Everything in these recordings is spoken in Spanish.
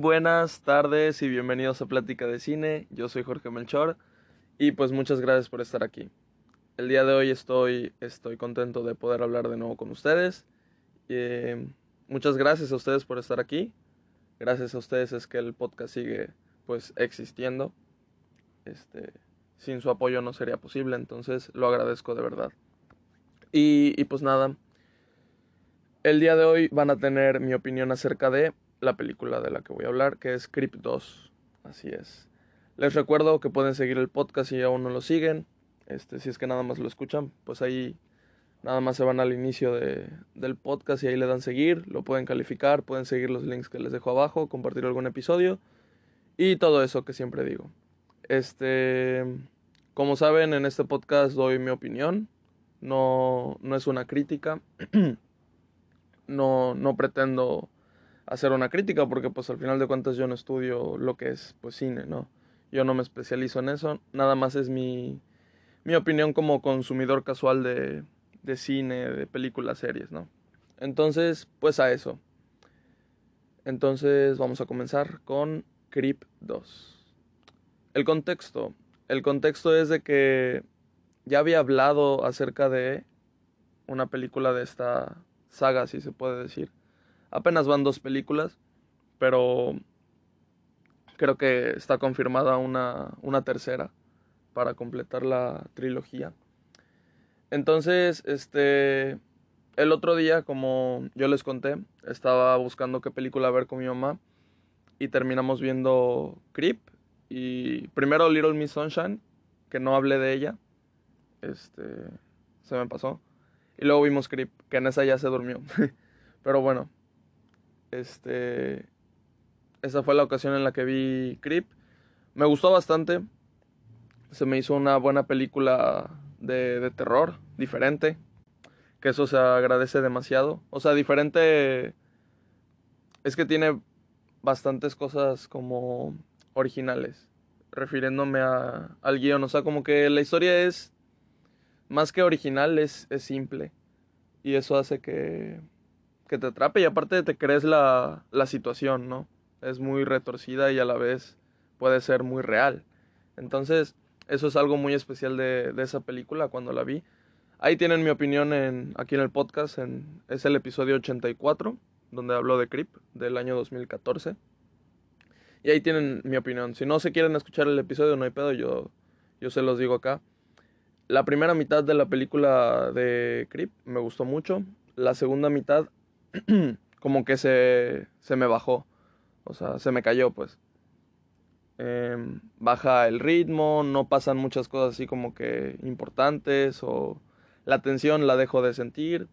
buenas tardes y bienvenidos a Plática de Cine. Yo soy Jorge Melchor y pues muchas gracias por estar aquí. El día de hoy estoy, estoy contento de poder hablar de nuevo con ustedes. Eh, muchas gracias a ustedes por estar aquí. Gracias a ustedes es que el podcast sigue pues existiendo. Este, sin su apoyo no sería posible, entonces lo agradezco de verdad. Y, y pues nada, el día de hoy van a tener mi opinión acerca de la película de la que voy a hablar, que es Creep 2. Así es. Les recuerdo que pueden seguir el podcast si aún no lo siguen. Este, si es que nada más lo escuchan, pues ahí nada más se van al inicio de, del podcast y ahí le dan seguir, lo pueden calificar, pueden seguir los links que les dejo abajo, compartir algún episodio y todo eso que siempre digo. Este, como saben, en este podcast doy mi opinión, no, no es una crítica, no, no pretendo hacer una crítica porque pues al final de cuentas yo no estudio lo que es pues cine, ¿no? Yo no me especializo en eso, nada más es mi, mi opinión como consumidor casual de, de cine, de películas, series, ¿no? Entonces, pues a eso. Entonces vamos a comenzar con Creep 2. El contexto. El contexto es de que ya había hablado acerca de una película de esta saga, si se puede decir. Apenas van dos películas, pero creo que está confirmada una, una tercera para completar la trilogía. Entonces, este, el otro día, como yo les conté, estaba buscando qué película ver con mi mamá y terminamos viendo Creep y primero Little Miss Sunshine, que no hablé de ella, este, se me pasó. Y luego vimos Creep, que en esa ya se durmió. Pero bueno, este. Esa fue la ocasión en la que vi Creep. Me gustó bastante. Se me hizo una buena película de, de terror, diferente. Que eso se agradece demasiado. O sea, diferente. Es que tiene bastantes cosas como originales. Refiriéndome a, al guion. O sea, como que la historia es. Más que original, es, es simple. Y eso hace que que te atrape y aparte te crees la, la situación, ¿no? Es muy retorcida y a la vez puede ser muy real. Entonces, eso es algo muy especial de, de esa película cuando la vi. Ahí tienen mi opinión en, aquí en el podcast, en, es el episodio 84, donde hablo de Creep del año 2014. Y ahí tienen mi opinión. Si no se quieren escuchar el episodio, no hay pedo, yo, yo se los digo acá. La primera mitad de la película de Creep me gustó mucho. La segunda mitad como que se, se me bajó. O sea, se me cayó, pues. Em, baja el ritmo, no pasan muchas cosas así como que importantes o la tensión la dejo de sentir.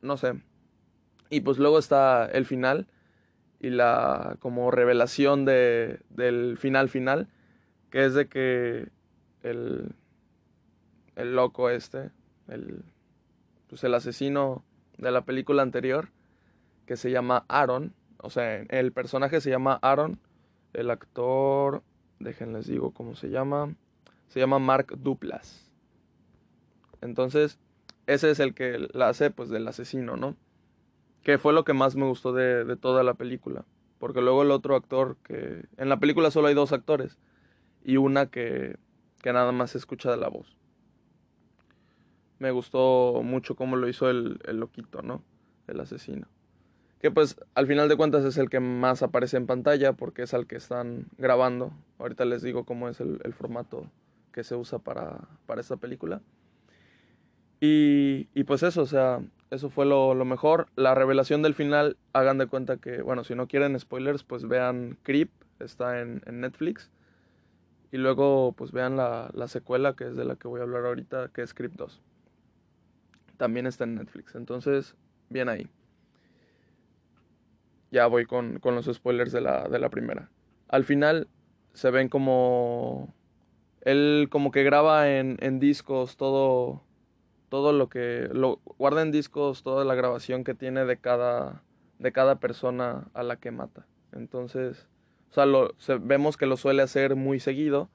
No sé. Y pues luego está el final y la como revelación de, del final final, que es de que el, el loco este, el, pues el asesino de la película anterior que se llama Aaron. O sea, el personaje se llama Aaron. El actor, déjenles digo cómo se llama. Se llama Mark Duplas. Entonces, ese es el que la hace pues del asesino, ¿no? Que fue lo que más me gustó de, de toda la película. Porque luego el otro actor que... En la película solo hay dos actores. Y una que, que nada más se escucha de la voz me gustó mucho cómo lo hizo el, el loquito, ¿no? El asesino. Que pues al final de cuentas es el que más aparece en pantalla porque es al que están grabando. Ahorita les digo cómo es el, el formato que se usa para, para esta película. Y, y, pues eso, o sea, eso fue lo, lo, mejor. La revelación del final, hagan de cuenta que, bueno, si no quieren spoilers, pues vean Creep, está en, en Netflix. Y luego pues vean la, la, secuela, que es de la que voy a hablar ahorita, que es Creep 2 también está en Netflix. Entonces, bien ahí. Ya voy con, con los spoilers de la, de la primera. Al final se ven como... Él como que graba en, en discos todo, todo lo que... Lo, guarda en discos toda la grabación que tiene de cada, de cada persona a la que mata. Entonces, o sea, lo, se, vemos que lo suele hacer muy seguido.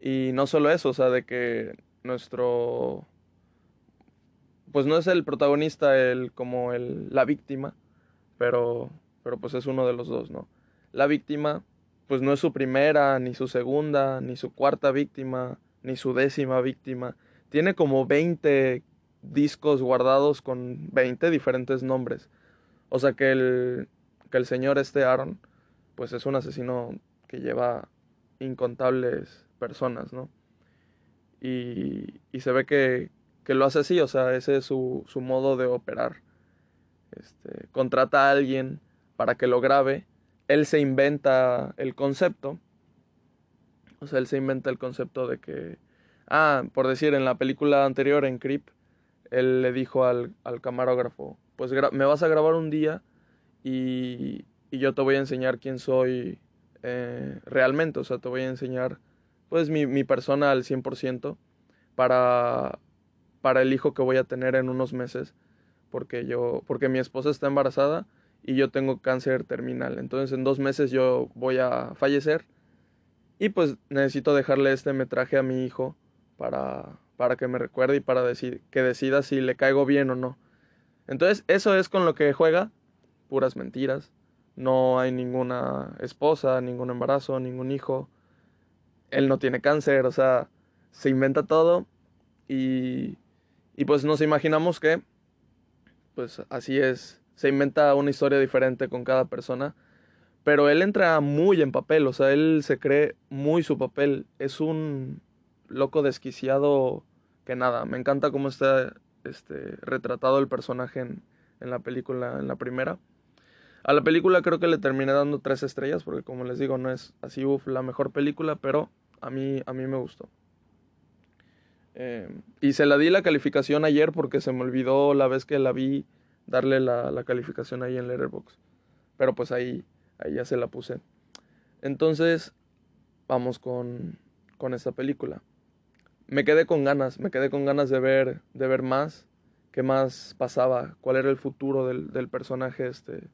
Y no solo eso, o sea, de que nuestro pues no es el protagonista el como el la víctima, pero pero pues es uno de los dos, ¿no? la víctima pues no es su primera, ni su segunda, ni su cuarta víctima, ni su décima víctima. Tiene como 20 discos guardados con 20 diferentes nombres. O sea que el, que el señor este Aaron, pues es un asesino que lleva incontables personas, ¿no? Y, y se ve que, que, lo hace así, o sea, ese es su, su modo de operar. Este, contrata a alguien para que lo grabe, él se inventa el concepto, o sea, él se inventa el concepto de que, ah, por decir, en la película anterior, en Creep, él le dijo al, al camarógrafo, pues me vas a grabar un día y, y, yo te voy a enseñar quién soy eh, realmente, o sea, te voy a enseñar pues mi, mi persona al 100% para, para el hijo que voy a tener en unos meses, porque yo, porque mi esposa está embarazada y yo tengo cáncer terminal, entonces en dos meses yo voy a fallecer y pues necesito dejarle este metraje a mi hijo para, para que me recuerde y para decir, que decida si le caigo bien o no. Entonces, eso es con lo que juega, puras mentiras. No hay ninguna esposa, ningún embarazo, ningún hijo. Él no tiene cáncer, o sea, se inventa todo y, y pues nos imaginamos que, pues así es, se inventa una historia diferente con cada persona, pero él entra muy en papel, o sea, él se cree muy su papel, es un loco desquiciado que nada, me encanta cómo está este, retratado el personaje en, en, la película, en la primera. A la película creo que le terminé dando tres estrellas, porque como les digo, no es así uf, la mejor película, pero a mí, a mí me gustó. Eh, y se la di la calificación ayer porque se me olvidó la vez que la vi darle la, la calificación ahí en Letterboxd. Pero pues ahí, ahí ya se la puse. Entonces, vamos con, con esta película me quedé con ganas, me quedé con ganas de ver, de ver más, qué más pasaba, cuál era el futuro del, del personaje este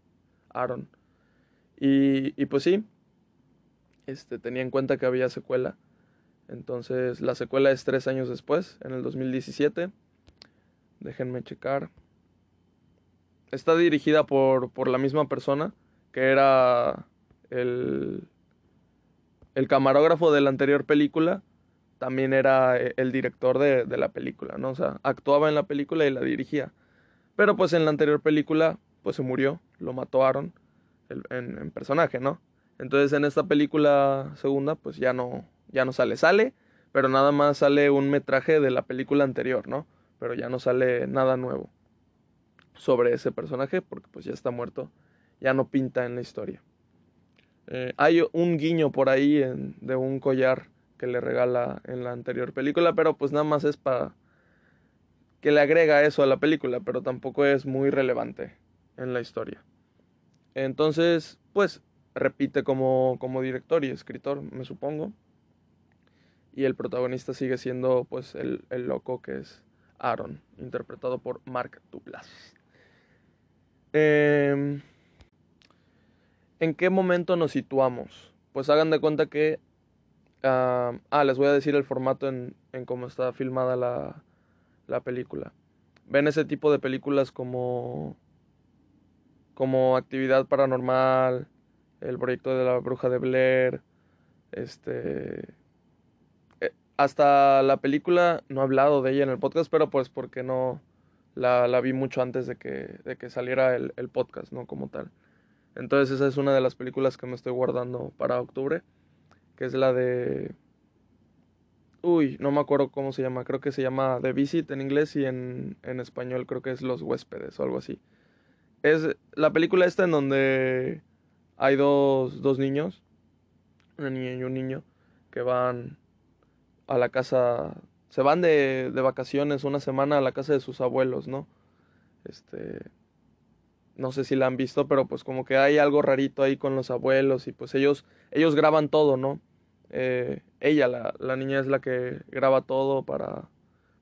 Aaron. Y, y, pues sí, este, tenía en cuenta que había secuela. Entonces la secuela es tres años después, en el 2017. Déjenme checar. Está dirigida por, por la misma persona que era el, el camarógrafo de la anterior película también era eh, el director de, de, la película, ¿no? O sea, actuaba en la película y la dirigía. Pero pues en la anterior película, pues se murió, lo mató Aaron en, personaje, ¿no? Entonces en esta película segunda, pues ya no, ya no sale, sale, pero nada más sale un metraje de la película anterior, ¿no? Pero ya no sale nada nuevo sobre ese personaje porque pues ya está muerto, ya no pinta en la historia. Eh, hay un guiño por ahí de un collar que le regala en la anterior película, pero pues nada más es para que le agrega eso a la película, pero tampoco es muy relevante en la historia. Entonces, pues repite como, como director y escritor, me supongo. Y el protagonista sigue siendo pues el, el loco que es Aaron, interpretado por Mark Duplass. Eh, ¿En qué momento nos situamos? Pues hagan de cuenta que ah, les voy a decir el formato en, en cómo está filmada la, la, película. Ven ese tipo de películas como, como Actividad Paranormal, el proyecto de la Bruja de Blair, este... Hasta la película, no he hablado de ella en el podcast, pero pues porque no la, la vi mucho antes de que, de que saliera el, el podcast, ¿no? Como tal. Entonces esa es una de las películas que me estoy guardando para octubre que es la de... Uy, no me acuerdo cómo se llama, creo que se llama The Visit en inglés y en, en español creo que es Los huéspedes o algo así. Es la película esta en donde hay dos, dos niños, una niña y un niño, que van a la casa, se van de, de vacaciones una semana a la casa de sus abuelos, ¿no? Este, no sé si la han visto, pero pues como que hay algo rarito ahí con los abuelos y pues ellos, ellos graban todo, ¿no? Eh, ella, la, la, niña es la que graba todo para,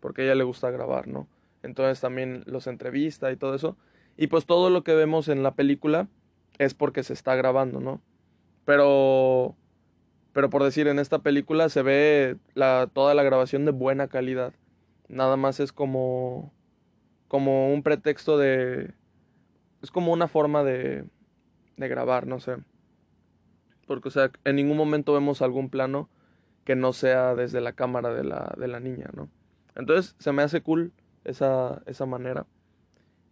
porque ella le gusta grabar, ¿no? Entonces también los entrevista y todo eso. Y pues todo lo que vemos en la película es porque se está grabando, ¿no? Pero, pero por decir, en esta película se ve la, toda la grabación de buena calidad. Nada más es como, como un pretexto de, es como una forma de, de grabar, no sé. Porque, o sea, en ningún momento vemos algún plano que no sea desde la cámara de la, de la niña, ¿no? Entonces, se me hace cool esa, esa manera.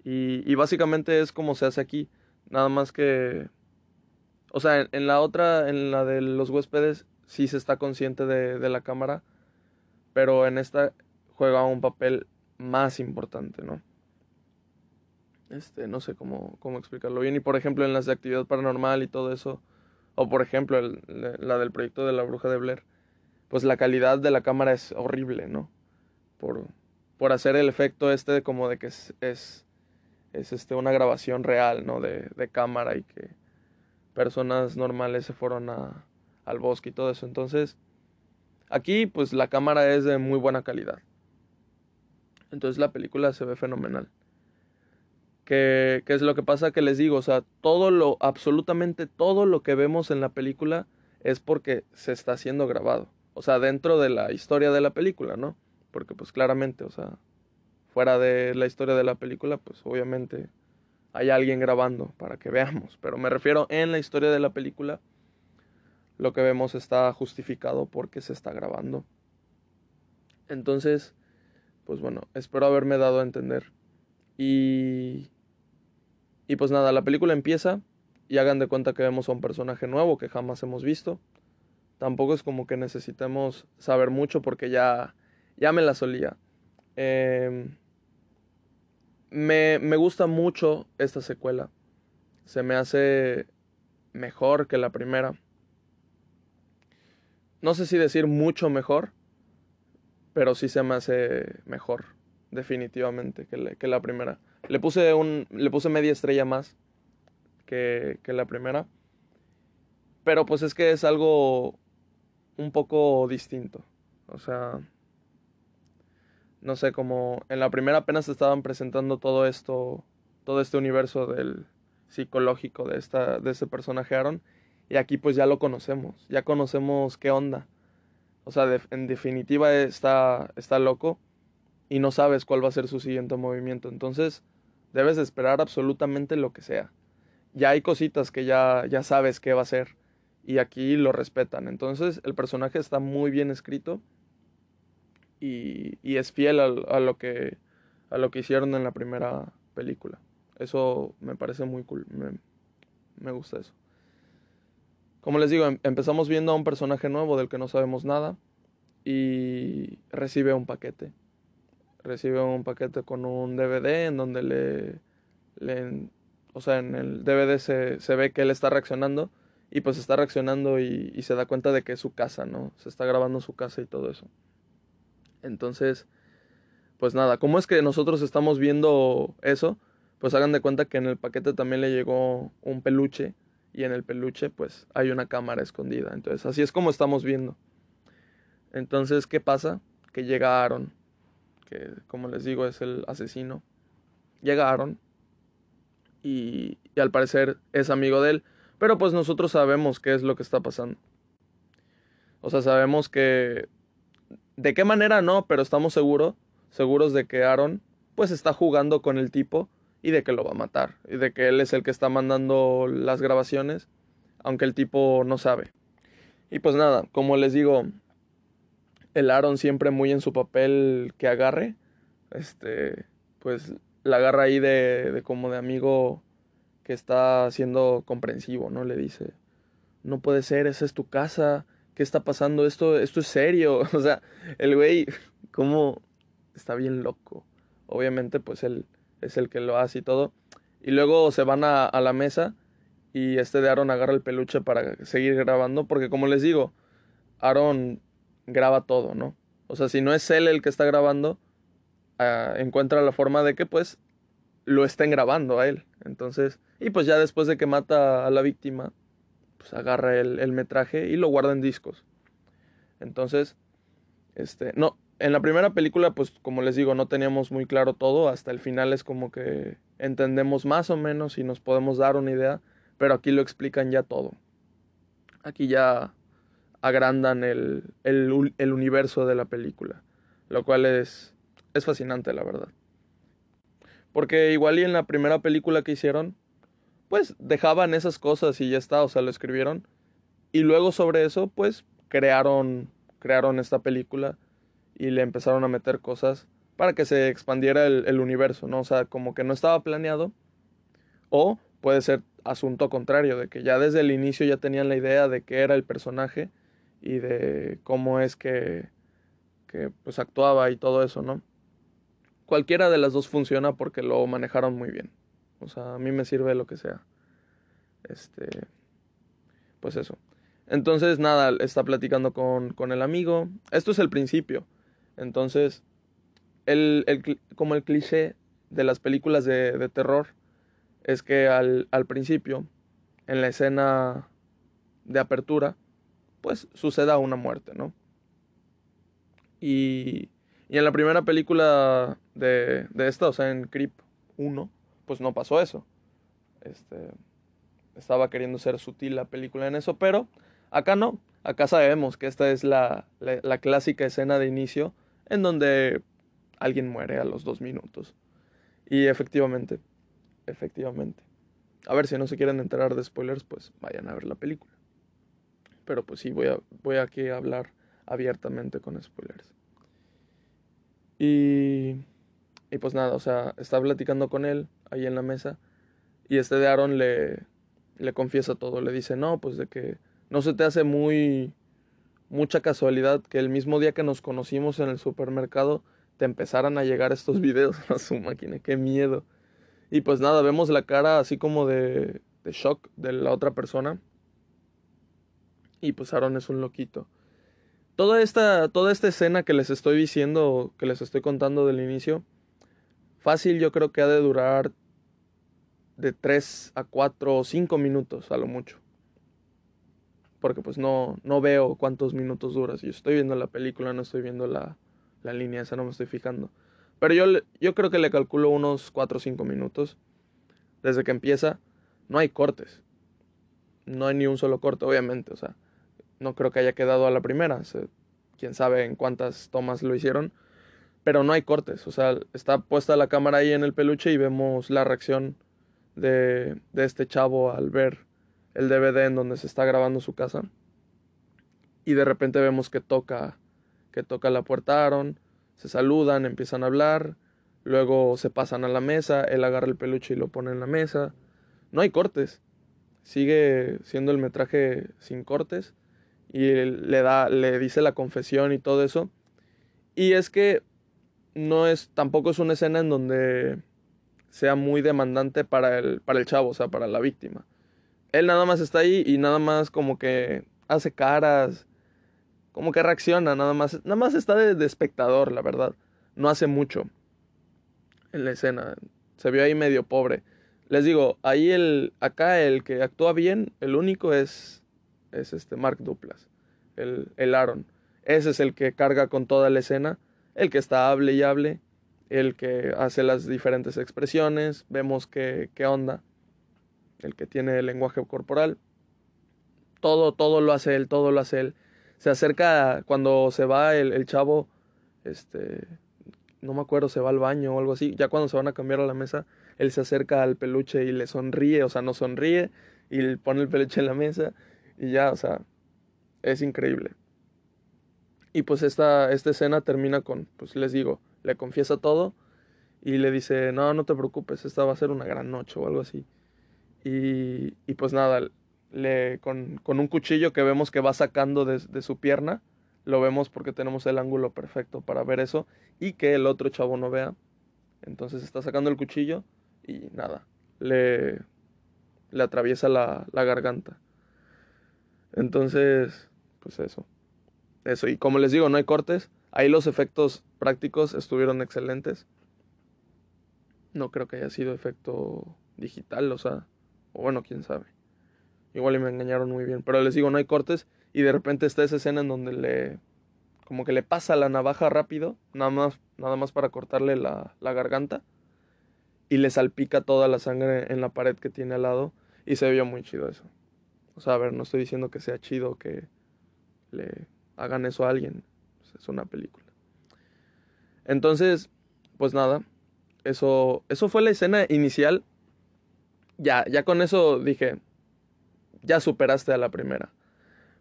Y, y básicamente es como se hace aquí. Nada más que... O sea, en, la otra, en la de los huéspedes, sí se está consciente de, de la cámara. Pero en esta juega un papel más importante, ¿no? Este, no sé cómo, cómo explicarlo bien. Y por ejemplo, en las de actividad paranormal y todo eso, o por ejemplo, la del proyecto de la bruja de Blair, pues la calidad de la cámara es horrible, ¿no? Por, por hacer el efecto este como de que es, es, es este, una grabación real, ¿no? De, de, cámara y que personas normales se fueron a, al bosque y todo eso. Entonces, aquí pues la cámara es de muy buena calidad. Entonces la película se ve fenomenal. ¿Qué, ¿Qué, es lo que pasa? Que les digo, o sea, todo lo, absolutamente todo lo que vemos en la película es porque se está siendo grabado. O sea, dentro de la historia de la película, ¿no? Porque pues claramente, o sea, fuera de la historia de la película, pues obviamente hay alguien grabando para que veamos. Pero me refiero en la historia de la película, lo que vemos está justificado porque se está grabando. Entonces, pues bueno, espero haberme dado a entender. Y, y pues nada, la película empieza y hagan de cuenta que vemos a un personaje nuevo que jamás hemos visto. Tampoco es como que necesitemos saber mucho porque ya, ya me la solía. Eh, me, me gusta mucho esta secuela. Se me hace mejor que la primera. No sé si decir mucho mejor, pero sí se me hace mejor definitivamente, que, que la primera. Le puse, un, le puse media estrella más que, que la primera. Pero pues es que es algo un poco distinto. O sea, no sé, como en la primera apenas estaban presentando todo esto, todo este universo del psicológico de, esta, de este personaje Aaron. Y aquí pues ya lo conocemos, ya conocemos qué onda. O sea, en definitiva está, está loco y no sabes cuál va a ser su siguiente movimiento. Entonces, debes de esperar absolutamente lo que sea. Ya hay cositas que ya, ya sabes qué va a ser y aquí lo respetan. Entonces, el personaje está muy bien escrito y, es fiel a, lo que, a lo que hicieron en la primera película. Eso me parece muy cool. Me, me gusta eso. Como les digo, em, empezamos viendo a un personaje nuevo del que no sabemos nada y recibe un paquete recibe un paquete con un DVD en donde le, le o sea, en el DVD se, se, ve que él está reaccionando y pues está reaccionando y, y, se da cuenta de que es su casa, ¿no? Se está grabando su casa y todo eso. Entonces, pues nada, ¿cómo es que nosotros estamos viendo eso? Pues hagan de cuenta que en el paquete también le llegó un peluche y en el peluche pues hay una cámara escondida. Entonces, así es como estamos viendo. Entonces, ¿qué pasa? Que llega Aaron que como les digo es el asesino, llegaron y, y, al parecer es amigo de él, pero pues nosotros sabemos qué es lo que está pasando. O sea, sabemos que... ¿De qué manera no? Pero estamos seguros, seguros de que Aaron pues está jugando con el tipo y de que lo va a matar y de que él es el que está mandando las grabaciones, aunque el tipo no sabe. Y pues nada, como les digo, el Aaron siempre muy en su papel que agarre, este, pues la agarra ahí de, de como de amigo que está siendo comprensivo, ¿no? Le dice, no puede ser, esa es tu casa, ¿qué está pasando? Esto, esto es serio, o sea, el güey, como está bien loco. Obviamente, pues él es el que lo hace y todo. Y luego se van a, la mesa y este de Aaron agarra el peluche para seguir grabando, porque como les digo, Aaron graba todo, ¿no? O sea, si no es él el que está grabando, uh, encuentra la forma de que pues lo estén grabando a él. Entonces, y pues ya después de que mata a la víctima, pues agarra el, el metraje y lo guarda en discos. Entonces, este, no, en la primera película, pues como les digo, no teníamos muy claro todo, hasta el final es como que entendemos más o menos y nos podemos dar una idea, pero aquí lo explican ya todo. Aquí ya agrandan el, el, el, universo de la película, lo cual es, es fascinante, la verdad. Porque igual y en la primera película que hicieron, pues dejaban esas cosas y ya está, o sea, lo escribieron Y luego sobre eso, pues crearon, crearon esta película y le empezaron a meter cosas para que se expandiera el, universo, ¿no? O sea, como que no estaba planeado. O puede ser asunto contrario, de que ya desde el inicio ya tenían la idea de qué era el personaje y de cómo es que, que pues actuaba y todo eso, ¿no? Cualquiera de las dos funciona porque lo manejaron muy bien. O sea, a mí me sirve lo que sea. Este, pues eso. Entonces, nada, está platicando con, con el amigo. Esto es el principio. Entonces, el, el, como el cliché de las películas de, de terror es que al, al, principio, en la escena de apertura, pues suceda una muerte, ¿no? Y, y en la primera película de, de, esta, o sea, en Creep 1, pues no pasó eso. Este, estaba queriendo ser sutil la película en eso, pero acá no. Acá sabemos que esta es la, la, clásica escena de inicio en donde alguien muere a los dos minutos. Y efectivamente, efectivamente. A ver, si no se quieren enterar de spoilers, pues vayan a ver la película. Pero pues sí, voy, a, voy aquí a hablar abiertamente con spoilers. Y, y pues nada, o sea, está platicando con él ahí en la mesa. Y este de Aaron le, le confiesa todo. Le dice, no, pues de que no se te hace muy mucha casualidad que el mismo día que nos conocimos en el supermercado te empezaran a llegar estos videos a su máquina. Qué miedo. Y pues nada, vemos la cara así como de, de shock de la otra persona. Y pues Aaron es un loquito. Toda esta, toda esta escena que les estoy diciendo, que les estoy contando del inicio, fácil yo creo que ha de durar de 3 a 4 o 5 minutos a lo mucho. Porque pues no, no veo cuántos minutos dura. Si yo estoy viendo la película, no estoy viendo la, la línea esa, no me estoy fijando. Pero yo, yo creo que le calculo unos 4 o 5 minutos. Desde que empieza, no hay cortes. No hay ni un solo corte, obviamente. O sea, no creo que haya quedado a la primera. O quién sabe en cuántas tomas lo hicieron. Pero no hay cortes. O sea, está puesta la cámara ahí en el peluche y vemos la reacción de, de este chavo al ver el DVD en donde se está grabando su casa. Y de repente vemos que toca, que toca la puerta se saludan, empiezan a hablar, luego se pasan a la mesa, él agarra el peluche y lo pone en la mesa. No hay cortes. Sigue siendo el metraje sin cortes y le da le dice la confesión y todo eso. Y es que no es tampoco es una escena en donde sea muy demandante para el para el chavo, o sea, para la víctima. Él nada más está ahí y nada más como que hace caras, como que reacciona, nada más, nada más está de, espectador, la verdad. No hace mucho en la escena. Se vio ahí medio pobre. Les digo, ahí el, acá el que actúa bien, el único es, es este Mark Duplas, el, el Aaron. Ese es el que carga con toda la escena, el que está hable y hable, el que hace las diferentes expresiones, vemos qué, qué onda, el que tiene el lenguaje corporal. Todo, todo lo hace él, todo lo hace él se acerca cuando se va el, el, chavo, este, no me acuerdo, se va al baño o algo así, ya cuando se van a cambiar a la mesa, él se acerca al peluche y le sonríe, o sea, no sonríe, y pone el peluche en la mesa, y ya, o sea, es increíble. Y pues esta, esta escena termina con, pues les digo, le confiesa todo y le dice, no, no te preocupes, esta va a ser una gran noche o algo así. Y, y pues nada, le, con, con, un cuchillo que vemos que va sacando de, de, su pierna. Lo vemos porque tenemos el ángulo perfecto para ver eso y que el otro chavo no vea. Entonces está sacando el cuchillo y nada, le, le atraviesa la, la garganta. Entonces, pues eso. Eso, y como les digo, no hay cortes. Ahí los efectos prácticos estuvieron excelentes. No creo que haya sido efecto digital, o sea, o bueno, quién sabe. Igual me engañaron muy bien. Pero les digo, no hay cortes. Y de repente está esa escena en donde le. como que le pasa la navaja rápido. Nada más, nada más para cortarle la, la garganta. Y le salpica toda la sangre en la pared que tiene al lado. Y se vio muy chido eso. O sea, a ver, no estoy diciendo que sea chido que le hagan eso a alguien. Es una película. Entonces, pues nada. Eso, eso fue la escena inicial. Ya, ya con eso dije, ya superaste a la primera.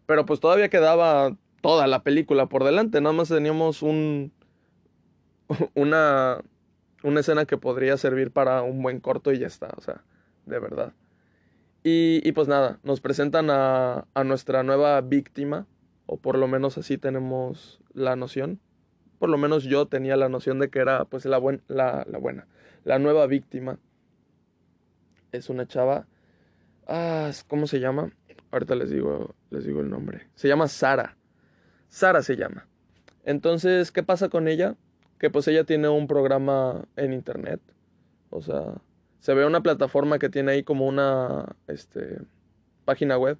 Pero pues todavía quedaba toda la película por delante. Nada más teníamos un. Una. Una escena que podría servir para un buen corto y ya está. O sea, de verdad. Y, y pues nada, nos presentan a, a nuestra nueva víctima. O por lo menos así tenemos la noción. Por lo menos yo tenía la noción de que era pues la, buen, la, la buena. La nueva víctima. Es una chava. Ah, ¿cómo se llama? Ahorita les digo, les digo el nombre. Se llama Sara. Sara se llama. Entonces, ¿qué pasa con ella? Que pues ella tiene un programa en internet. O sea, se ve una plataforma que tiene ahí como una este, página web.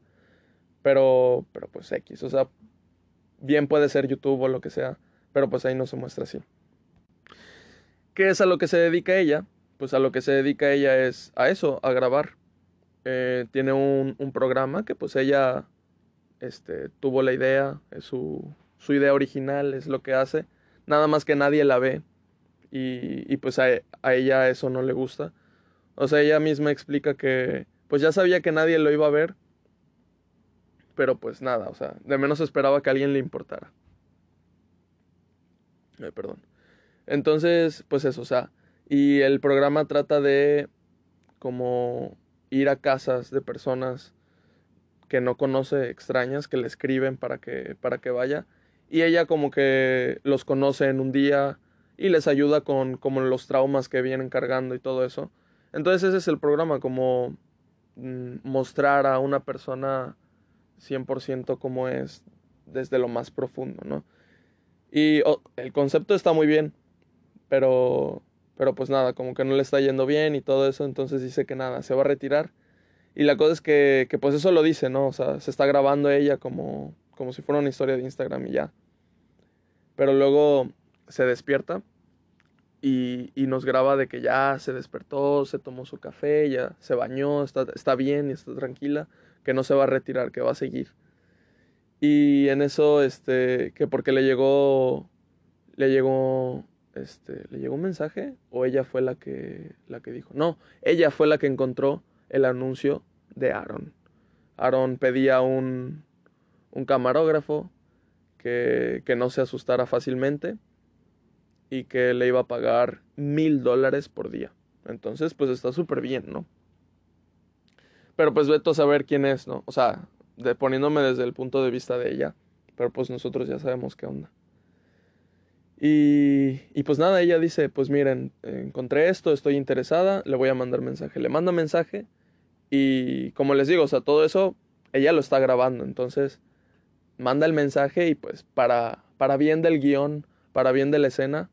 Pero, pero pues X. O sea, bien puede ser YouTube o lo que sea. Pero pues ahí no se muestra así. ¿Qué es a lo que se dedica ella? Pues a lo que se dedica ella es a eso, a grabar. Eh, tiene un, un, programa que pues ella este, tuvo la idea, es su, su, idea original, es lo que hace. Nada más que nadie la ve. Y, y pues a, a, ella eso no le gusta. O sea, ella misma explica que pues ya sabía que nadie lo iba a ver. Pero pues nada, o sea, de menos esperaba que alguien le importara. Ay, perdón. Entonces, pues eso, o sea, y el programa trata de como ir a casas de personas que no conoce, extrañas, que le escriben para que, para que vaya. Y ella como que los conoce en un día y les ayuda con como los traumas que vienen cargando y todo eso. Entonces ese es el programa, como mmm, mostrar a una persona 100% como es desde lo más profundo, ¿no? Y el concepto está muy bien, pero, pero pues nada, como que no le está yendo bien y todo eso, entonces dice que nada, se va a retirar. Y la cosa es que, que pues eso lo dice, ¿no? O sea, se está grabando ella como, como si fuera una historia de Instagram y ya. Pero luego se despierta y, y, nos graba de que ya se despertó, se tomó su café, ya se bañó, está, está bien y está tranquila, que no se va a retirar, que va a seguir. Y en eso, este, que porque le llegó, le llegó este, le llegó un mensaje o ella fue la que, la que dijo. No, ella fue la que encontró el anuncio de Aaron. Aaron pedía un, un camarógrafo que, que no se asustara fácilmente y que le iba a pagar mil dólares por día. Entonces, pues está súper bien, ¿no? Pero pues veto a saber quién es, ¿no? O sea, de, poniéndome desde el punto de vista de ella. Pero pues nosotros ya sabemos qué onda. Y, y, pues nada, ella dice, pues miren, encontré esto, estoy interesada, le voy a mandar mensaje. Le manda mensaje y como les digo, o sea, todo eso ella lo está grabando. Entonces, manda el mensaje y pues para, para bien del guion, para bien de la escena,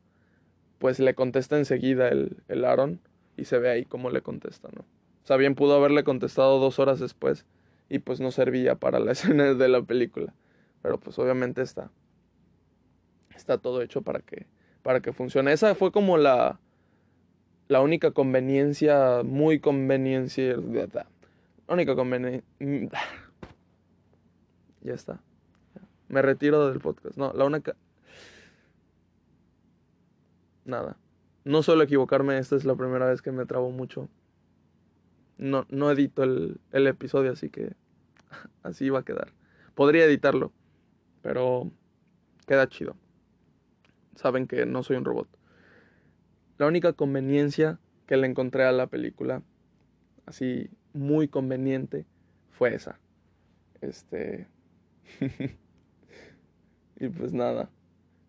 pues le contesta enseguida el, el Aaron y se ve ahí cómo le contesta, ¿no? Sea, bien pudo haberle contestado dos horas después y pues no servía para la escena de la película. Pero pues obviamente está está todo hecho para que, para que funcione. Esa fue como la, la única conveniencia, muy conveniencia, la única conveniencia, ya está. Me retiro del podcast. No, la única... Nada. No suelo equivocarme, esta es la primera vez que me trabo mucho. No, no edito el, el episodio, así que así va a quedar. Podría editarlo, pero queda chido saben que no soy un robot. La única conveniencia que le encontré a la película, así muy conveniente, fue esa. Este. y pues nada.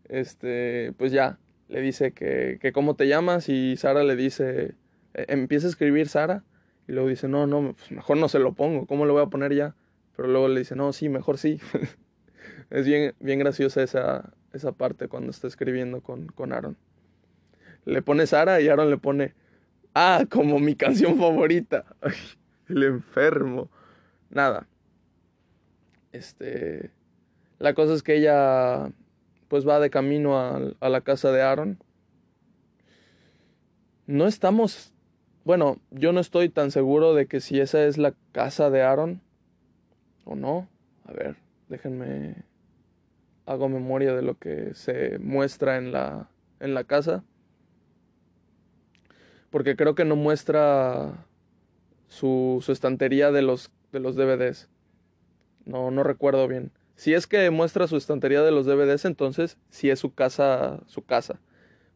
Este, pues ya, le dice que, que cómo te llamas y Sara le dice, e, empieza a escribir Sara y luego dice, no, no, pues mejor no se lo pongo, ¿cómo lo voy a poner ya? Pero luego le dice, no, sí, mejor sí. es bien, bien graciosa esa, esa parte cuando está escribiendo con, con Aaron. Le pone Sara y Aaron le pone, ah, como mi canción favorita. El enfermo. Nada. Este, la cosa es que ella pues va de camino a la casa de Aaron. No estamos, bueno, yo no estoy tan seguro de que si esa es la casa de Aaron o no. A ver, déjenme hago memoria de lo que se muestra en la, en la casa. Porque creo que no muestra su, su estantería de los, de los DVDs. No, no recuerdo bien. Si es que muestra su estantería de los DVDs, entonces sí es su casa, su casa.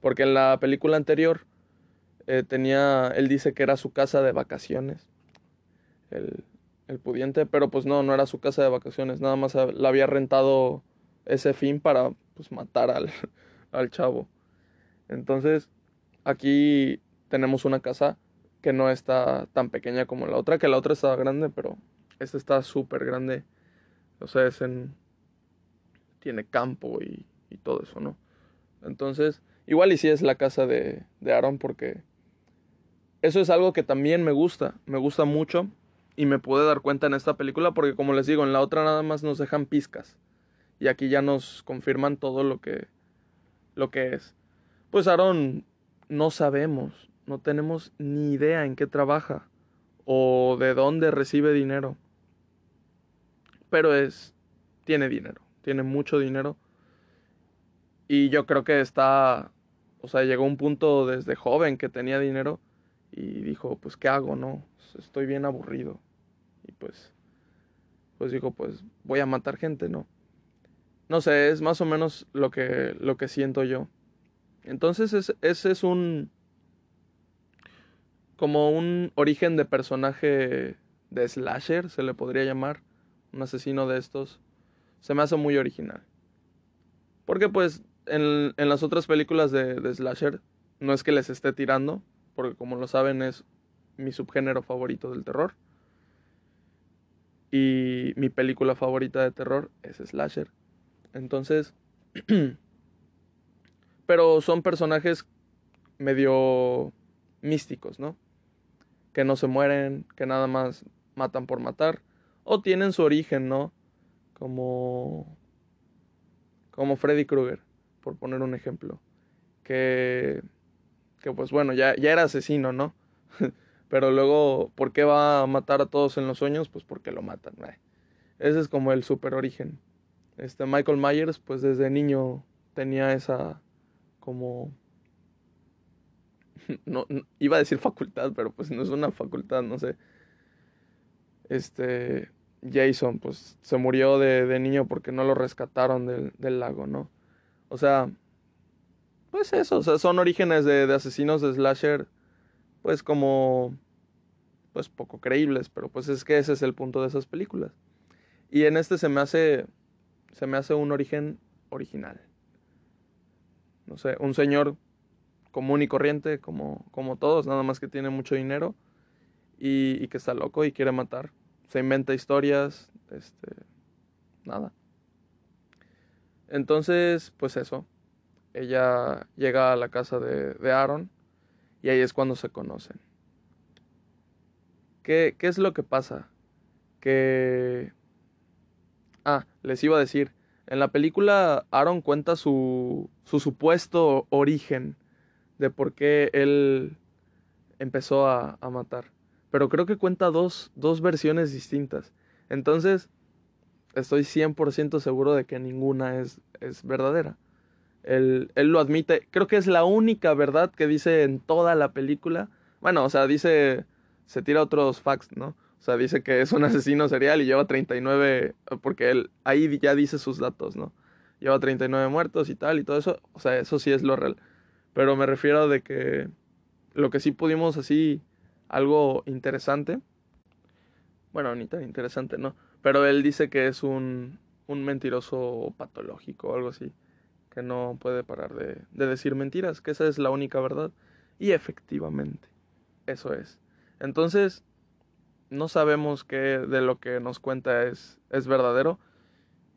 Porque en la película anterior eh, tenía, él dice que era su casa de vacaciones. El, el pudiente, pero pues no, no era su casa de vacaciones. Nada más la había rentado ese fin para pues matar al, al chavo. Entonces, aquí tenemos una casa que no está tan pequeña como la otra, que la otra estaba grande, pero esta está súper grande. O sea, es en... tiene campo y, y, todo eso, ¿no? Entonces, igual y si es la casa de, de Aaron porque eso es algo que también me gusta, me gusta mucho y me pude dar cuenta en esta película porque como les digo, en la otra nada más nos dejan pizcas y aquí ya nos confirman todo lo que lo que es. Pues Aaron no sabemos, no tenemos ni idea en qué trabaja o de dónde recibe dinero. Pero es tiene dinero, tiene mucho dinero. Y yo creo que está o sea, llegó un punto desde joven que tenía dinero y dijo, pues ¿qué hago, no? Estoy bien aburrido. Y pues pues dijo, pues voy a matar gente, ¿no? No sé, es más o menos lo que, lo que siento yo. Entonces ese es un... como un origen de personaje de slasher, se le podría llamar. Un asesino de estos. Se me hace muy original. Porque pues en, en las otras películas de, de slasher no es que les esté tirando, porque como lo saben es mi subgénero favorito del terror. Y mi película favorita de terror es slasher. Entonces, pero son personajes medio místicos, ¿no? Que no se mueren, que nada más matan por matar, o tienen su origen, ¿no? Como como Freddy Krueger, por poner un ejemplo, que que pues bueno, ya, ya era asesino, ¿no? Pero luego, ¿por qué va a matar a todos en los sueños? Pues porque lo matan. Ese es como el super origen. Este Michael Myers, pues desde niño tenía esa como no, iba a decir facultad, pero pues no es una facultad, no sé. Este Jason, pues se murió de, niño porque no lo rescataron del, del, lago, ¿no? O sea, pues eso, o sea, son orígenes de, asesinos de slasher, pues como, pues poco creíbles, pero pues es que ese es el punto de esas películas. Y en este se me hace se me hace un origen original. No sé, un señor común y corriente, como, como todos, nada más que tiene mucho dinero y, y, que está loco y quiere matar. Se inventa historias, este, nada. Entonces, pues eso. Ella llega a la casa de, de Aaron y ahí es cuando se conocen. ¿Qué, ¿Qué es lo que pasa? Que Ah, les iba a decir, en la película Aaron cuenta su, su supuesto origen de por qué él empezó a, a matar. Pero creo que cuenta dos, dos versiones distintas. Entonces, estoy 100% seguro de que ninguna es, es verdadera. Él, él, lo admite. Creo que es la única verdad que dice en toda la película. Bueno, o sea, dice, se tira otros facts, ¿no? O sea, dice que es un asesino serial y lleva 39, porque él ahí ya dice sus datos, ¿no? Lleva 39 muertos y tal y todo eso. O sea, eso sí es lo real. Pero me refiero de que lo que sí pudimos así, algo interesante. Bueno, ni tan interesante, ¿no? Pero él dice que es un, un mentiroso patológico o algo así. Que no puede parar de, de decir mentiras, que esa es la única verdad. Y efectivamente, eso es. Entonces, no sabemos qué de lo que nos cuenta es, es verdadero.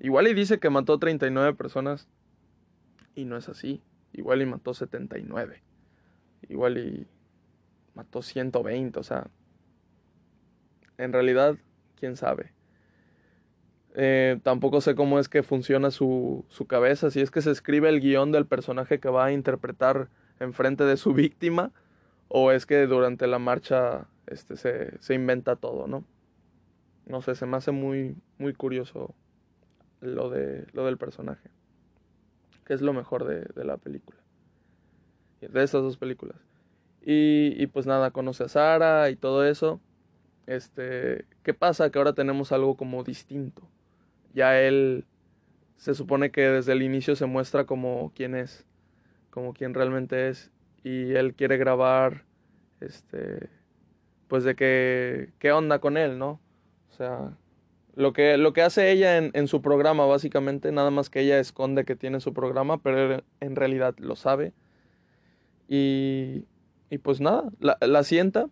Igual y dice que mató 39 personas y no es así. Igual y mató 79. Igual y mató 120, o sea, en realidad, quién sabe. Eh, tampoco sé cómo es que funciona su, su cabeza, si es que se escribe el guion del personaje que va a interpretar enfrente de su víctima, o es que durante la marcha este, se, se, inventa todo, ¿no? No sé, se me hace muy, muy curioso lo, de, lo del personaje. Que es lo mejor de, de la película. De estas dos películas. Y, y, pues nada, conoce a Sara y todo eso. Este, ¿qué pasa? Que ahora tenemos algo como distinto. Ya él se supone que desde el inicio se muestra como quien es, como quien realmente es y él quiere grabar este pues de que qué onda con él, ¿no? O sea, lo que, lo que hace ella en, en, su programa, básicamente, nada más que ella esconde que tiene su programa, pero en realidad lo sabe. Y, y pues nada, la, la sienta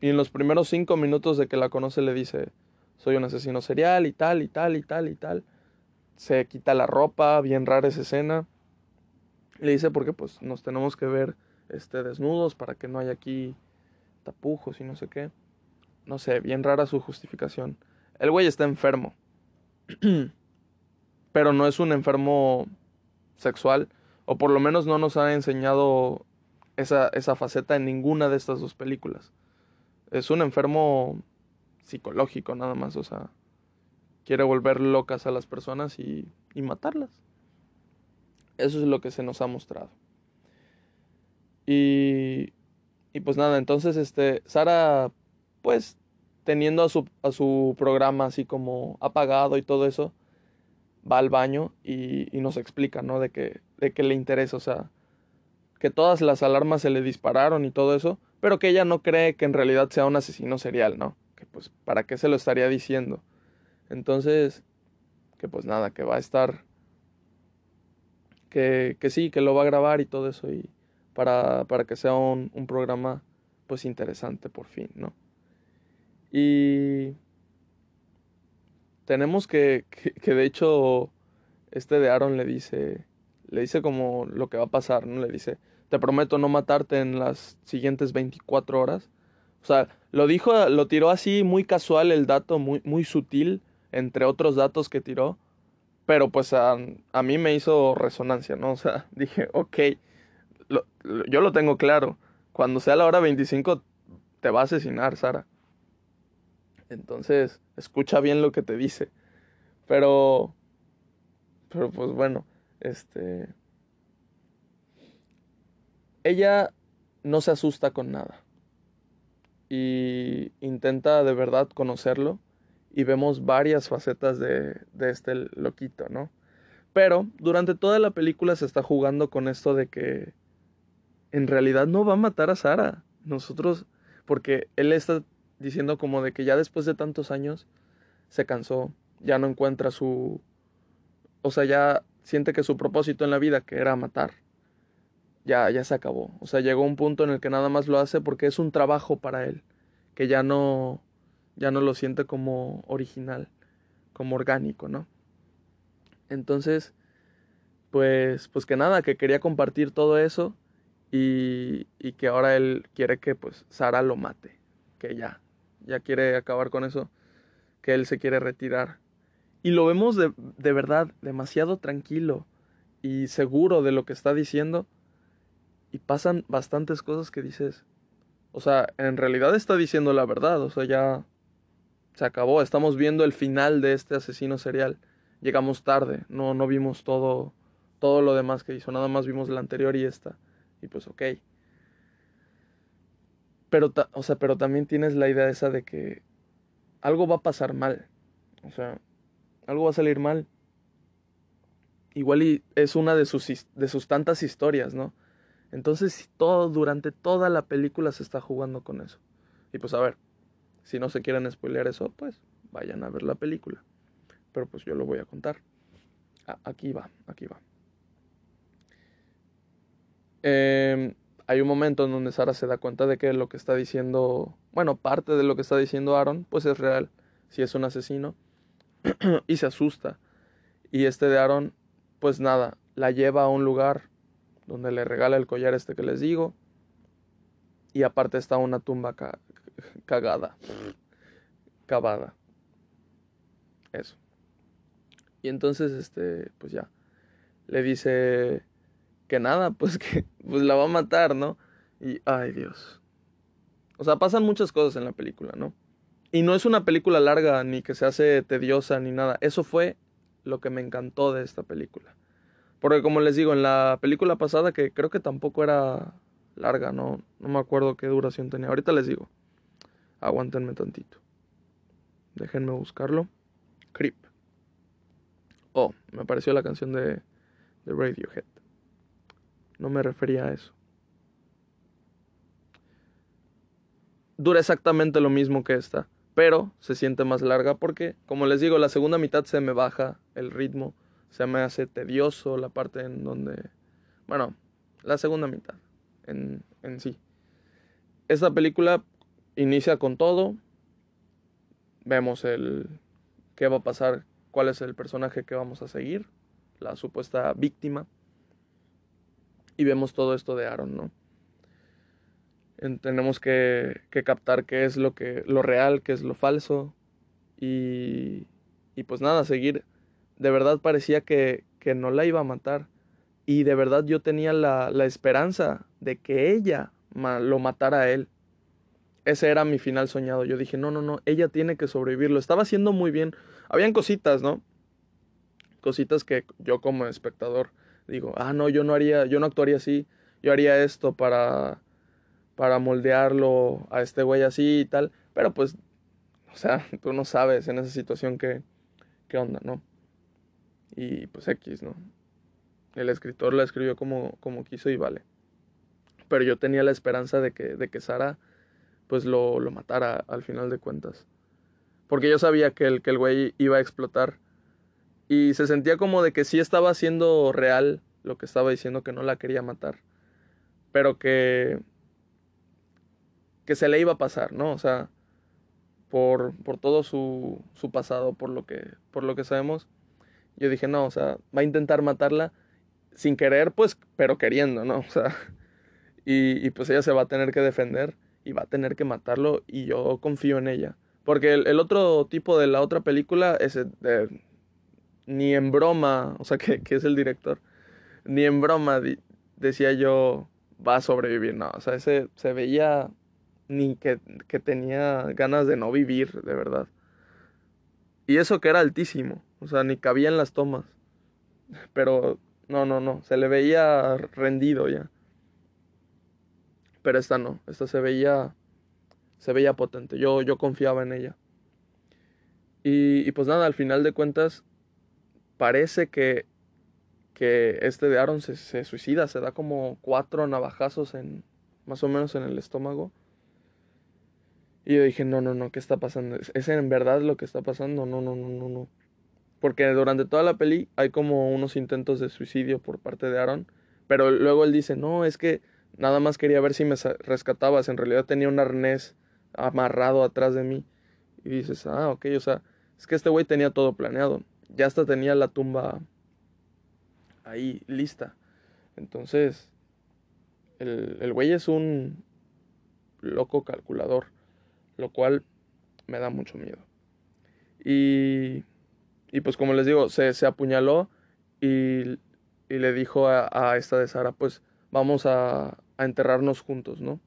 y en los primeros cinco minutos de que la conoce le dice, soy un asesino serial y tal, y tal, y tal, y tal. Se quita la ropa, bien rara esa escena. Le dice porque pues nos tenemos que ver este, desnudos para que no haya aquí tapujos y no sé qué. No sé, bien rara su justificación. El güey está enfermo. Pero no es un enfermo sexual. O por lo menos no nos ha enseñado esa, esa faceta en ninguna de estas dos películas. Es un enfermo psicológico nada más. O sea, quiere volver locas a las personas y, y matarlas. Eso es lo que se nos ha mostrado. Y, y pues nada, entonces este, Sara, pues teniendo a su, a su programa así como apagado y todo eso, va al baño y, y nos explica, ¿no? De que, de que le interesa, o sea, que todas las alarmas se le dispararon y todo eso, pero que ella no cree que en realidad sea un asesino serial, ¿no? Que pues, ¿para qué se lo estaría diciendo? Entonces, que pues nada, que va a estar, que, que sí, que lo va a grabar y todo eso y para, para que sea un, un programa pues interesante por fin, ¿no? Y tenemos que, que, que, de hecho este de Aaron le dice, le dice como lo que va a pasar, ¿no? Le dice, te prometo no matarte en las siguientes 24 horas. O sea, lo dijo, lo tiró así muy casual el dato, muy, muy sutil, entre otros datos que tiró. Pero pues a, a mí me hizo resonancia, ¿no? O sea, dije, ok, yo lo tengo claro. Cuando sea la hora 25 te va a asesinar, Sara. Entonces, escucha bien lo que te dice. Pero, pero pues bueno, este... Ella no se asusta con nada. Y intenta de verdad conocerlo. Y vemos varias facetas de, de este loquito, ¿no? Pero durante toda la película se está jugando con esto de que en realidad no va a matar a Sara. Nosotros, porque él está diciendo como de que ya después de tantos años se cansó, ya no encuentra su... O sea, ya siente que su propósito en la vida, que era matar, ya, ya se acabó. O sea, llegó un punto en el que nada más lo hace porque es un trabajo para él, que ya no, ya no lo siente como original, como orgánico, ¿no? Entonces, pues, pues que nada, que quería compartir todo eso y, y que ahora él quiere que pues Sara lo mate, que ya, ya quiere acabar con eso, que él se quiere retirar. Y lo vemos de, de verdad demasiado tranquilo y seguro de lo que está diciendo. Y pasan bastantes cosas que dices, o sea, en realidad está diciendo la verdad, o sea, ya se acabó, estamos viendo el final de este asesino serial. Llegamos tarde, no, no vimos todo, todo lo demás que hizo, nada más vimos la anterior y esta. Y pues ok. Pero, o sea, pero también tienes la idea esa de que algo va a pasar mal. O sea, algo va a salir mal. Igual y es una de sus, de sus tantas historias, ¿no? Entonces, todo, durante toda la película se está jugando con eso. Y pues a ver, si no se quieren spoilear eso, pues vayan a ver la película. Pero pues yo lo voy a contar. aquí va, aquí va. Eh, hay un momento en donde Sara se da cuenta de que lo que está diciendo, bueno, parte de lo que está diciendo Aaron, pues es real, si es un asesino, y se asusta. Y este de Aaron, pues nada, la lleva a un lugar donde le regala el collar este que les digo, y aparte está una tumba ca cagada, cavada. Eso. Y entonces, este, pues ya, le dice que nada, pues que pues la va a matar, ¿no? Y, ay Dios. O sea, pasan muchas cosas en la película, ¿no? Y no es una película larga, ni que se hace tediosa, ni nada. Eso fue lo que me encantó de esta película. Porque como les digo, en la película pasada, que creo que tampoco era larga, no, no me acuerdo qué duración tenía. Ahorita les digo. Aguántenme tantito. Déjenme buscarlo. Creep. Oh, me apareció la canción de, de Radiohead. No me refería a eso. Dura exactamente lo mismo que esta, pero se siente más larga porque, como les digo, la segunda mitad se me baja el ritmo, se me hace tedioso la parte en donde... Bueno, la segunda mitad en, en sí. Esta película inicia con todo. Vemos el qué va a pasar, cuál es el personaje que vamos a seguir, la supuesta víctima. Y vemos todo esto de Aaron, ¿no? tenemos que, que, captar qué es lo que lo real, qué es lo falso. Y, y pues nada, seguir. De verdad parecía que, que no la iba a matar. Y de verdad yo tenía la, la esperanza de que ella lo matara a él. Ese era mi final soñado. Yo dije, no, no, no, ella tiene que sobrevivir. Lo estaba haciendo muy bien. Habían cositas, ¿no? Cositas que yo como espectador digo, ah, no, yo no haría, yo no actuaría así. Yo haría esto para, para moldearlo a este güey así y tal. Pero pues, o sea, tú no sabes en esa situación qué, qué onda, ¿no? Y pues X, ¿no? El escritor la escribió como, como quiso y vale. Pero yo tenía la esperanza de que, de que Sara pues lo, lo matara al final de cuentas. Porque yo sabía que el, que el güey iba a explotar. Y se sentía como de que sí estaba haciendo real lo que estaba diciendo que no la quería matar. Pero que. que se le iba a pasar, ¿no? O sea. Por, por todo su, su pasado, por lo que. por lo que sabemos. Yo dije, no, o sea, va a intentar matarla sin querer, pues, pero queriendo, ¿no? O sea. Y, y pues ella se va a tener que defender y va a tener que matarlo y yo confío en ella. Porque el, otro tipo de la otra película es ni en broma, o sea, que, es el director, ni en broma decía yo va a sobrevivir, no, o sea, ese se veía ni que, que tenía ganas de no vivir, de verdad. Y eso que era altísimo, o sea, ni cabía en las tomas. Pero no, no, no, se le veía rendido ya pero esta no, esta se veía, se veía potente, yo, yo confiaba en ella. Y, pues nada, al final de cuentas, parece que, que este de Aaron se, se, suicida, se da como cuatro navajazos en, más o menos en el estómago. Y yo dije, no, no, no, ¿qué está pasando? ¿Es en verdad lo que está pasando? No, no, no, no, no. Porque durante toda la peli hay como unos intentos de suicidio por parte de Aaron. Pero luego él dice, no, es que Nada más quería ver si me rescatabas. En realidad tenía un arnés amarrado atrás de mí. Y dices, ah, ok, o sea, es que este güey tenía todo planeado. Ya hasta tenía la tumba ahí lista. Entonces, el, el güey es un loco calculador, lo cual me da mucho miedo. Y, y pues como les digo, se, se apuñaló y, y, le dijo a, a esta de Sara, pues vamos a, enterrarnos juntos, ¿no?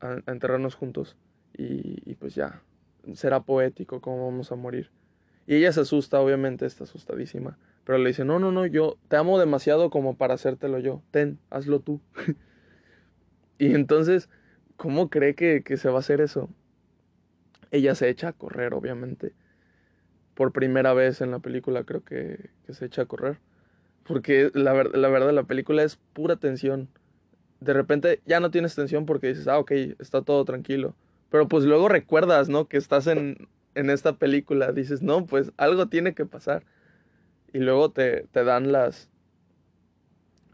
A, enterrarnos juntos. Y, pues ya, será poético cómo vamos a morir. Y ella se asusta, obviamente está asustadísima. Pero le dice, no, no, no, yo te amo demasiado como para hacértelo yo. Ten, hazlo tú. y entonces, ¿cómo cree que, se va a hacer eso? Ella se echa a correr, obviamente. Por primera vez en la película creo que, que se echa a correr. Porque la, la verdad, la película es pura tensión. De repente ya no tienes tensión porque dices, ah, ok, está todo tranquilo. Pero pues luego recuerdas, ¿no? Que estás en, en esta película. Dices, no, pues algo tiene que pasar. Y luego te, te dan las.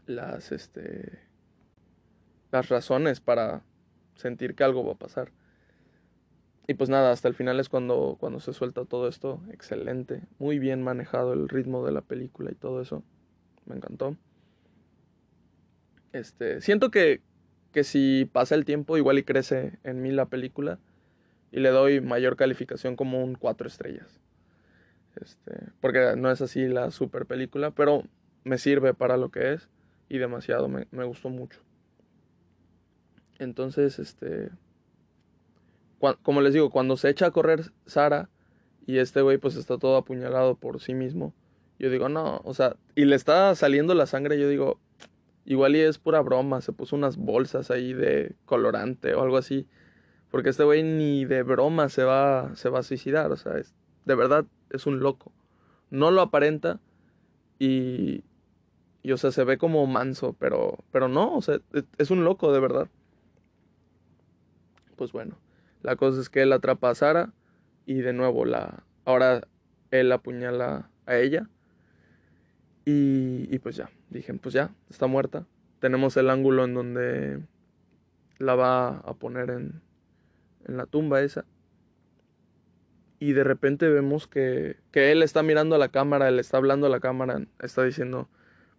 Las, este. Las razones para sentir que algo va a pasar. Y pues nada, hasta el final es cuando, cuando se suelta todo esto. Excelente. Muy bien manejado el ritmo de la película y todo eso me encantó. Este, siento que, que si pasa el tiempo, igual y crece en mí la película. Y le doy mayor calificación como un 4 estrellas. Este, porque no es así la super película, pero me sirve para lo que es. Y demasiado, me, me gustó mucho. Entonces, este. como les digo, cuando se echa a correr Sara y este güey pues está todo apuñalado por sí mismo yo digo, no, o sea, y le está saliendo la sangre, yo digo, igual y es pura broma, se puso unas bolsas ahí de colorante o algo así. Porque este güey ni de broma se va, se va a suicidar, o sea, es, de verdad es un loco. No lo aparenta y, y o sea, se ve como manso, pero, pero no, o sea, es un loco de verdad. Pues bueno, la cosa es que él atrapa a Sara y de nuevo la, ahora él apuñala a ella. Y, y pues ya, dije, pues ya, está muerta. Tenemos el ángulo en donde la va a poner en, en la tumba esa. Y de repente vemos que, que él está mirando a la cámara, él está hablando a la cámara, está diciendo,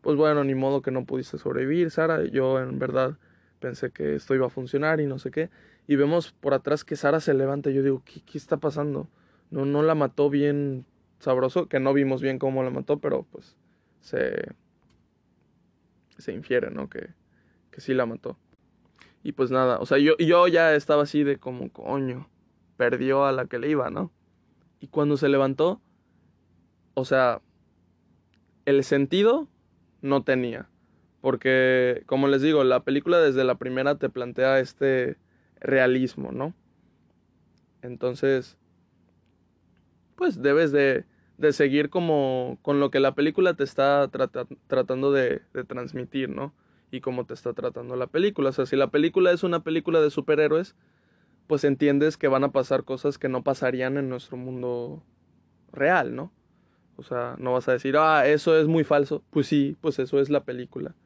pues bueno, ni modo que no pudiste sobrevivir, Sara. Yo en verdad pensé que esto iba a funcionar y no sé qué. Y vemos por atrás que Sara se levanta. Yo digo, ¿qué, qué está pasando? No, no la mató bien sabroso, que no vimos bien cómo la mató, pero pues se, se infiere, ¿no? Que, que sí la mató. Y pues nada, o sea, yo, yo ya estaba así de como, coño, perdió a la que le iba, ¿no? Y cuando se levantó, o sea, el sentido no tenía. Porque, como les digo, la película desde la primera te plantea este realismo, ¿no? Entonces, pues debes de, de seguir como con lo que la película te está tratando de, de transmitir, ¿no? Y cómo te está tratando la película. O sea, si la película es una película de superhéroes, pues entiendes que van a pasar cosas que no pasarían en nuestro mundo real, ¿no? O sea, no vas a decir, ah, eso es muy falso. Pues sí, pues eso es la película.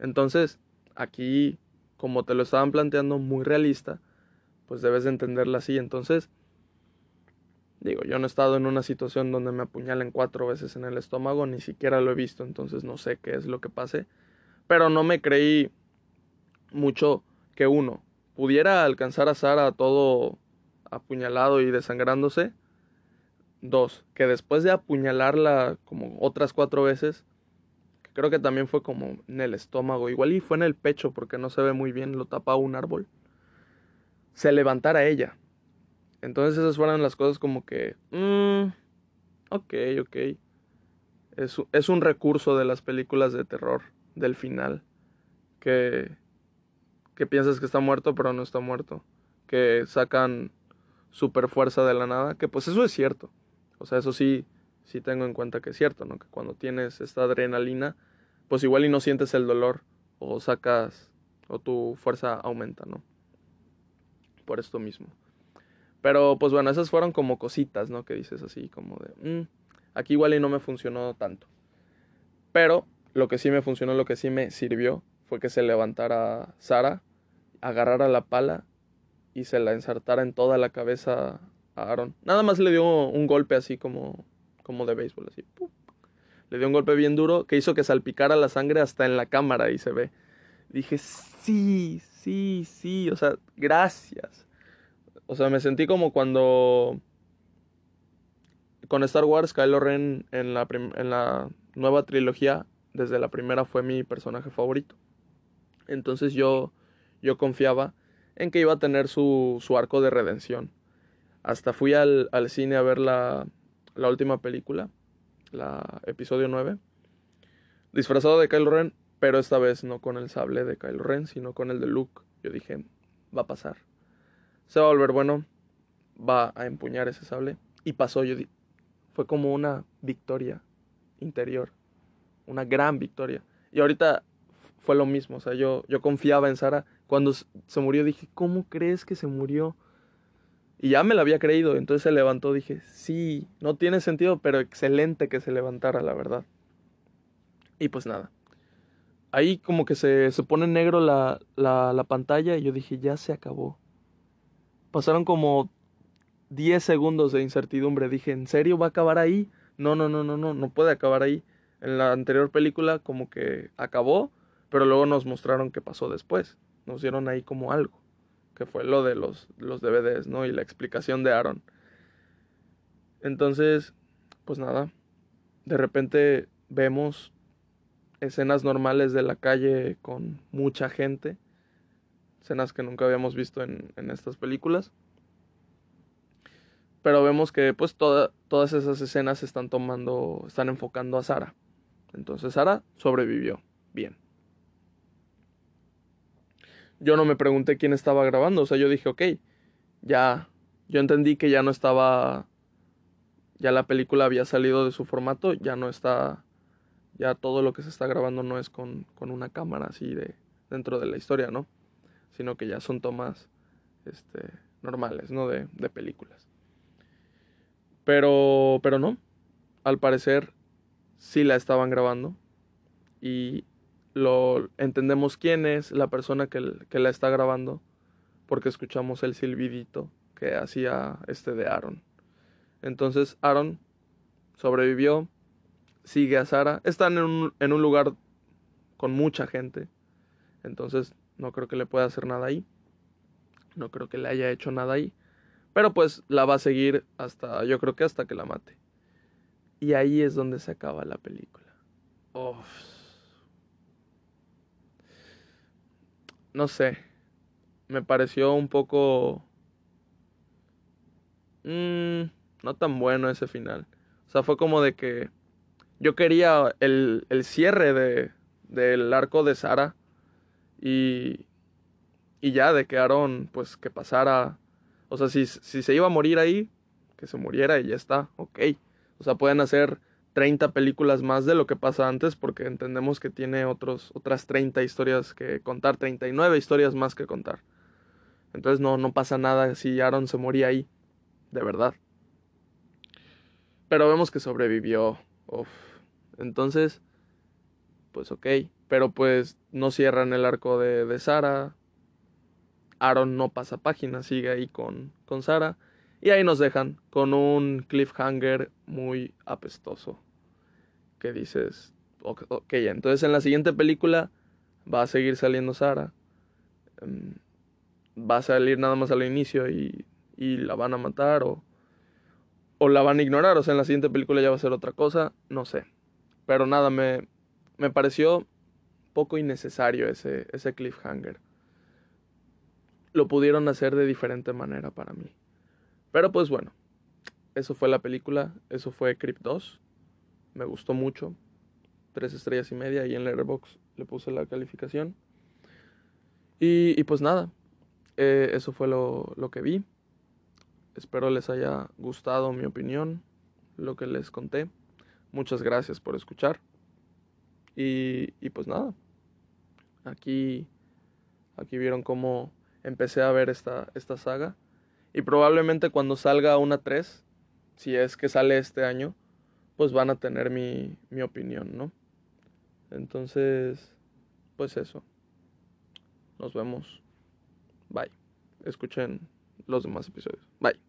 Entonces, aquí, como te lo estaban planteando muy realista, pues debes de entenderla así. Entonces, digo, yo no he estado en una situación donde me apuñalen cuatro veces en el estómago, ni siquiera lo he visto, entonces no sé qué es lo que pase. Pero no me creí mucho que uno pudiera alcanzar a Sara todo apuñalado y desangrándose Dos, que después de apuñalarla como otras cuatro veces, creo que también fue como en el estómago, igual y fue en el pecho porque no se ve muy bien, lo tapa un árbol, se levantara ella. Entonces esas fueron las cosas como que, mmm, ok, ok. Es, es un recurso de las películas de terror, del final, que, que piensas que está muerto pero no está muerto, que sacan super fuerza de la nada, que pues eso es cierto. O sea, eso sí, sí tengo en cuenta que es cierto, ¿no? Que cuando tienes esta adrenalina, pues igual y no sientes el dolor o sacas o tu fuerza aumenta, ¿no? Por esto mismo. Pero pues bueno, esas fueron como cositas, ¿no? Que dices así como de, mm, aquí igual y no me funcionó tanto. Pero lo que sí me funcionó, lo que sí me sirvió, fue que se levantara Sara, agarrara la pala y se la ensartara en toda la cabeza Aaron. Nada más le dio un golpe así como, como de béisbol, así. Le dio un golpe bien duro que hizo que salpicara la sangre hasta en la cámara y se ve. Dije, sí, sí, sí, o sea, gracias. O sea, me sentí como cuando con Star Wars, Kylo Ren en la, en la nueva trilogía, desde la primera fue mi personaje favorito. Entonces yo, yo confiaba en que iba a tener su, su arco de redención. Hasta fui al, al cine a ver la, la, última película, la episodio 9, disfrazado de Kylo Ren, pero esta vez no con el sable de Kylo Ren, sino con el de Luke. Yo dije, va a pasar. Se va a volver bueno, va a empuñar ese sable. Y pasó, yo fue como una victoria interior, una gran victoria. Y ahorita fue lo mismo, o sea, yo, yo confiaba en Sara. Cuando se murió dije, ¿cómo crees que se murió? Y ya me lo había creído, entonces se levantó, dije, sí, no tiene sentido, pero excelente que se levantara, la verdad. Y pues nada. Ahí como que se, se pone negro la, la, la pantalla y yo dije, ya se acabó. Pasaron como 10 segundos de incertidumbre. Dije, ¿en serio va a acabar ahí? No, no, no, no, no, no puede acabar ahí. En la anterior película como que acabó, pero luego nos mostraron qué pasó después. Nos dieron ahí como algo que fue lo de los, los DVDs, ¿no? Y la explicación de Aaron. Entonces, pues nada, de repente vemos escenas normales de la calle con mucha gente, escenas que nunca habíamos visto en, en estas películas. Pero vemos que pues todas esas escenas están tomando, están enfocando a Sara. Entonces Sara sobrevivió. Bien yo no me pregunté quién estaba grabando. O sea, yo dije, ok, ya, yo entendí que ya no estaba, ya la película había salido de su formato, ya no está, ya todo lo que se está grabando no es con, con una cámara así de dentro de la historia, ¿no? Sino que ya son tomas este, normales, ¿no? De, de películas. Pero, pero no, al parecer sí la estaban grabando y lo entendemos quién es la persona que, la está grabando porque escuchamos el silbidito que hacía este de Aaron. Entonces Aaron sobrevivió, sigue a Sara, están en un, en un lugar con mucha gente, entonces no creo que le pueda hacer nada ahí, no creo que le haya hecho nada ahí, pero pues la va a seguir hasta, yo creo que hasta que la mate. Y ahí es donde se acaba la película. No sé, me pareció un poco... Mmm, no tan bueno ese final. O sea, fue como de que yo quería el, el cierre de, del arco de Sara y, y ya de que Aaron, pues que pasara, o sea, si, si se iba a morir ahí, que se muriera y ya está, ok. O sea, pueden hacer 30 películas más de lo que pasa antes porque entendemos que tiene otros, otras 30 historias que contar, 39 historias más que contar. Entonces no, no pasa nada si Aaron se moría ahí, de verdad. Pero vemos que sobrevivió. Entonces, pues ok. Pero pues no cierran el arco de, de Sara. Aaron no pasa página, sigue ahí con, con Sara. Y ahí nos dejan con un cliffhanger muy apestoso. Que dices, ok, entonces en la siguiente película va a seguir saliendo Sara. Em, va a salir nada más al inicio y, y la van a matar o o la van a ignorar, o sea, en la siguiente película ya va a ser otra cosa, no sé. Pero nada, me, me pareció poco innecesario ese, ese cliffhanger. Lo pudieron hacer de diferente manera para mí. Pero pues bueno, eso fue la película, eso fue Crypt 2. Me gustó mucho. Tres estrellas y media y en Letterboxd le puse la calificación. Y, y pues nada, eh, eso fue lo, lo que vi. Espero les haya gustado mi opinión, lo que les conté. Muchas gracias por escuchar. Y, y pues nada, aquí, aquí vieron cómo empecé a ver esta, esta saga. Y probablemente cuando salga una 3, si es que sale este año, pues van a tener mi, mi opinión, ¿no? Entonces, pues eso. Nos vemos. Bye. Escuchen los demás episodios. Bye.